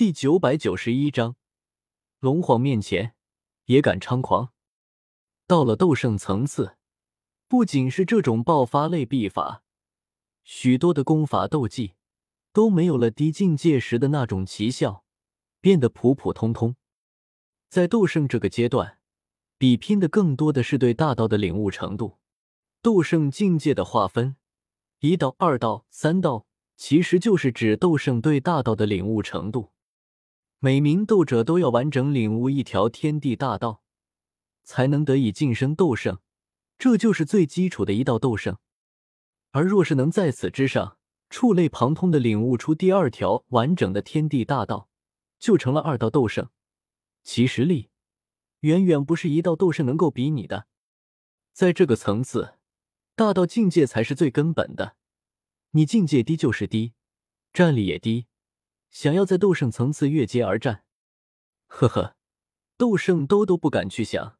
第九百九十一章，龙皇面前也敢猖狂。到了斗圣层次，不仅是这种爆发类秘法，许多的功法斗技都没有了低境界时的那种奇效，变得普普通通。在斗圣这个阶段，比拼的更多的是对大道的领悟程度。斗圣境界的划分，一道、二道、三道，其实就是指斗圣对大道的领悟程度。每名斗者都要完整领悟一条天地大道，才能得以晋升斗圣，这就是最基础的一道斗圣。而若是能在此之上触类旁通的领悟出第二条完整的天地大道，就成了二道斗圣，其实力远远不是一道斗圣能够比拟的。在这个层次，大道境界才是最根本的，你境界低就是低，战力也低。想要在斗圣层次越阶而战，呵呵，斗圣都都不敢去想。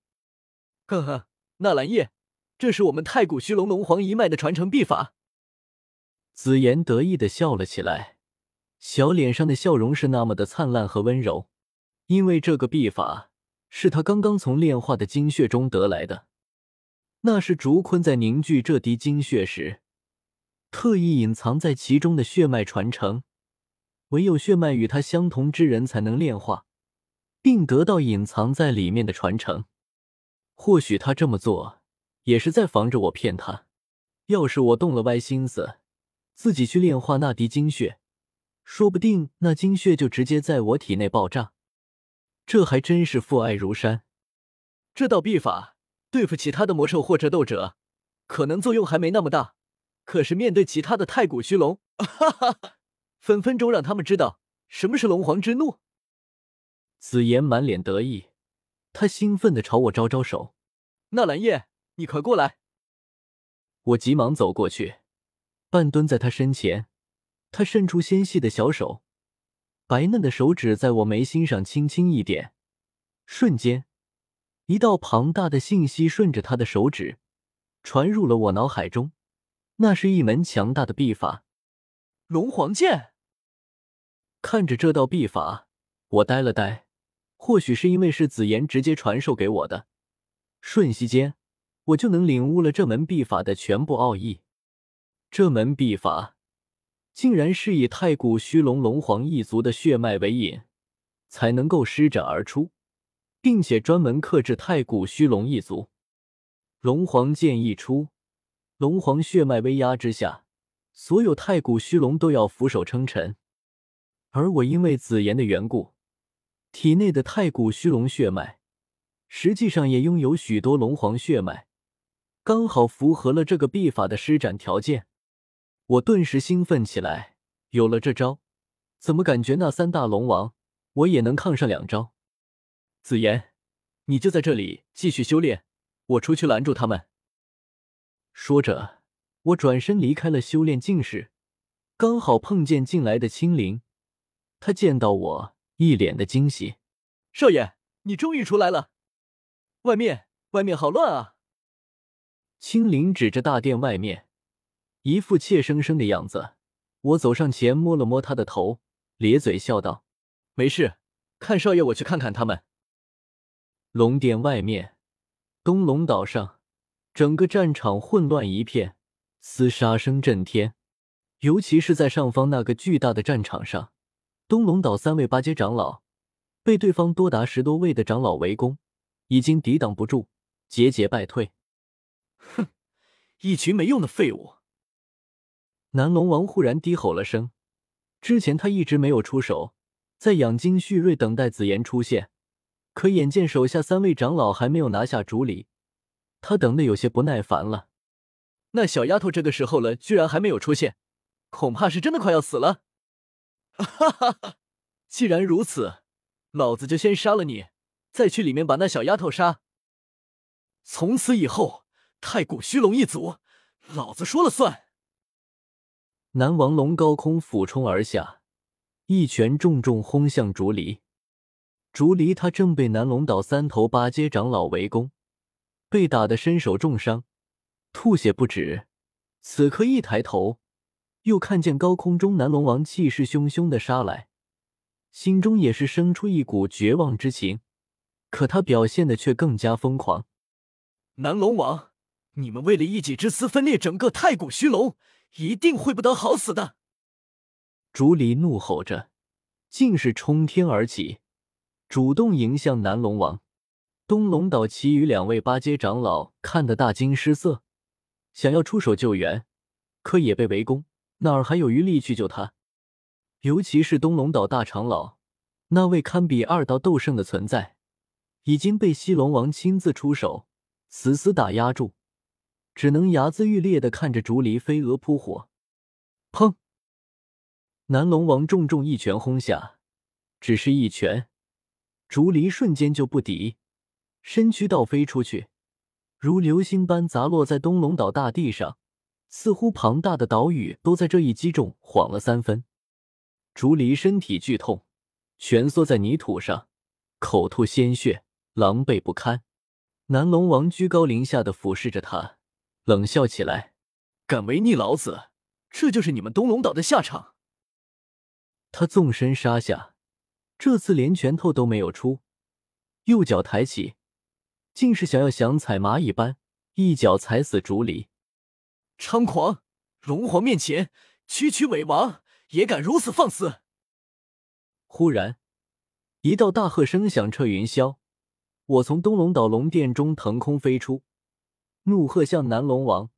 呵呵，纳兰叶，这是我们太古虚龙龙皇一脉的传承秘法。紫妍得意的笑了起来，小脸上的笑容是那么的灿烂和温柔，因为这个秘法是他刚刚从炼化的精血中得来的，那是竹坤在凝聚这滴精血时，特意隐藏在其中的血脉传承。唯有血脉与他相同之人才能炼化，并得到隐藏在里面的传承。或许他这么做也是在防着我骗他。要是我动了歪心思，自己去炼化那滴精血，说不定那精血就直接在我体内爆炸。这还真是父爱如山。这道秘法对付其他的魔兽或者斗者，可能作用还没那么大。可是面对其他的太古虚龙，哈哈哈。分分钟让他们知道什么是龙皇之怒。紫妍满脸得意，她兴奋的朝我招招手：“纳兰叶，你快过来！”我急忙走过去，半蹲在他身前。他伸出纤细的小手，白嫩的手指在我眉心上轻轻一点，瞬间，一道庞大的信息顺着他的手指传入了我脑海中。那是一门强大的秘法。龙皇剑，看着这道秘法，我呆了呆。或许是因为是紫妍直接传授给我的，瞬息间我就能领悟了这门秘法的全部奥义。这门秘法竟然是以太古虚龙龙皇一族的血脉为引，才能够施展而出，并且专门克制太古虚龙一族。龙皇剑一出，龙皇血脉威压之下。所有太古虚龙都要俯首称臣，而我因为紫妍的缘故，体内的太古虚龙血脉实际上也拥有许多龙皇血脉，刚好符合了这个秘法的施展条件。我顿时兴奋起来，有了这招，怎么感觉那三大龙王我也能抗上两招？紫妍，你就在这里继续修炼，我出去拦住他们。说着。我转身离开了修炼境室，刚好碰见进来的青灵。他见到我，一脸的惊喜：“少爷，你终于出来了！外面，外面好乱啊！”青灵指着大殿外面，一副怯生生的样子。我走上前，摸了摸他的头，咧嘴笑道：“没事，看少爷，我去看看他们。”龙殿外面，东龙岛上，整个战场混乱一片。厮杀声震天，尤其是在上方那个巨大的战场上，东龙岛三位八阶长老被对方多达十多位的长老围攻，已经抵挡不住，节节败退。哼，一群没用的废物！南龙王忽然低吼了声。之前他一直没有出手，在养精蓄锐，等待紫妍出现。可眼见手下三位长老还没有拿下竹篱，他等的有些不耐烦了。那小丫头这个时候了，居然还没有出现，恐怕是真的快要死了。哈哈哈！既然如此，老子就先杀了你，再去里面把那小丫头杀。从此以后，太古虚龙一族，老子说了算。南王龙高空俯冲而下，一拳重重轰向竹离。竹离他正被南龙岛三头八阶长老围攻，被打得身受重伤。吐血不止，此刻一抬头，又看见高空中南龙王气势汹汹的杀来，心中也是生出一股绝望之情。可他表现的却更加疯狂。南龙王，你们为了一己之私分裂整个太古虚龙，一定会不得好死的！竹离怒吼着，竟是冲天而起，主动迎向南龙王。东龙岛其余两位八阶长老看得大惊失色，想要出手救援，可也被围攻，哪儿还有余力去救他？尤其是东龙岛大长老，那位堪比二道斗圣的存在。已经被西龙王亲自出手死死打压住，只能睚眦欲裂的看着竹篱飞蛾扑火。砰！南龙王重重一拳轰下，只是一拳，竹篱瞬间就不敌，身躯倒飞出去，如流星般砸落在东龙岛大地上，似乎庞大的岛屿都在这一击中晃了三分。竹离身体剧痛，蜷缩在泥土上，口吐鲜血。狼狈不堪，南龙王居高临下的俯视着他，冷笑起来：“敢违逆老子，这就是你们东龙岛的下场。”他纵身杀下，这次连拳头都没有出，右脚抬起，竟是想要想踩蚂蚁般一脚踩死竹离。猖狂！龙皇面前，区区伪王也敢如此放肆！忽然，一道大喝声响彻云霄。我从东龙岛龙殿中腾空飞出，怒喝向南龙王，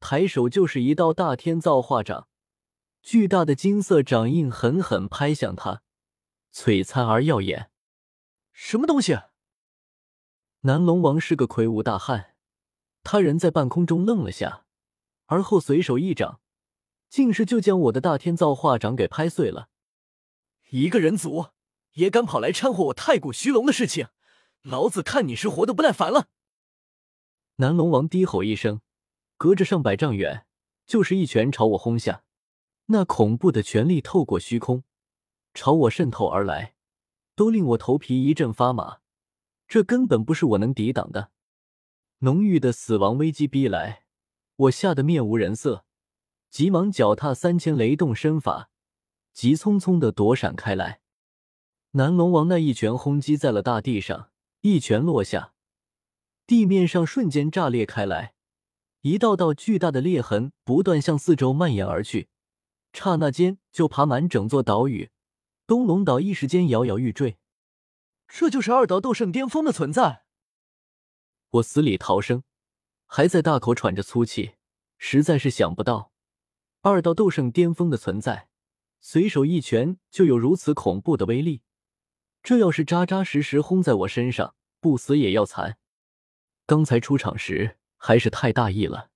抬手就是一道大天造化掌，巨大的金色掌印狠狠拍向他，璀璨而耀眼。什么东西？南龙王是个魁梧大汉，他人在半空中愣了下，而后随手一掌，竟是就将我的大天造化掌给拍碎了。一个人族也敢跑来掺和我太古虚龙的事情！老子看你是活的不耐烦了！南龙王低吼一声，隔着上百丈远，就是一拳朝我轰下。那恐怖的权力透过虚空，朝我渗透而来，都令我头皮一阵发麻。这根本不是我能抵挡的。浓郁的死亡危机逼来，我吓得面无人色，急忙脚踏三千雷动身法，急匆匆的躲闪开来。南龙王那一拳轰击在了大地上。一拳落下，地面上瞬间炸裂开来，一道道巨大的裂痕不断向四周蔓延而去，刹那间就爬满整座岛屿。东龙岛一时间摇摇欲坠。这就是二道斗圣巅峰的存在。我死里逃生，还在大口喘着粗气，实在是想不到二道斗圣巅峰的存在，随手一拳就有如此恐怖的威力。这要是扎扎实实轰在我身上，不死也要残。刚才出场时还是太大意了。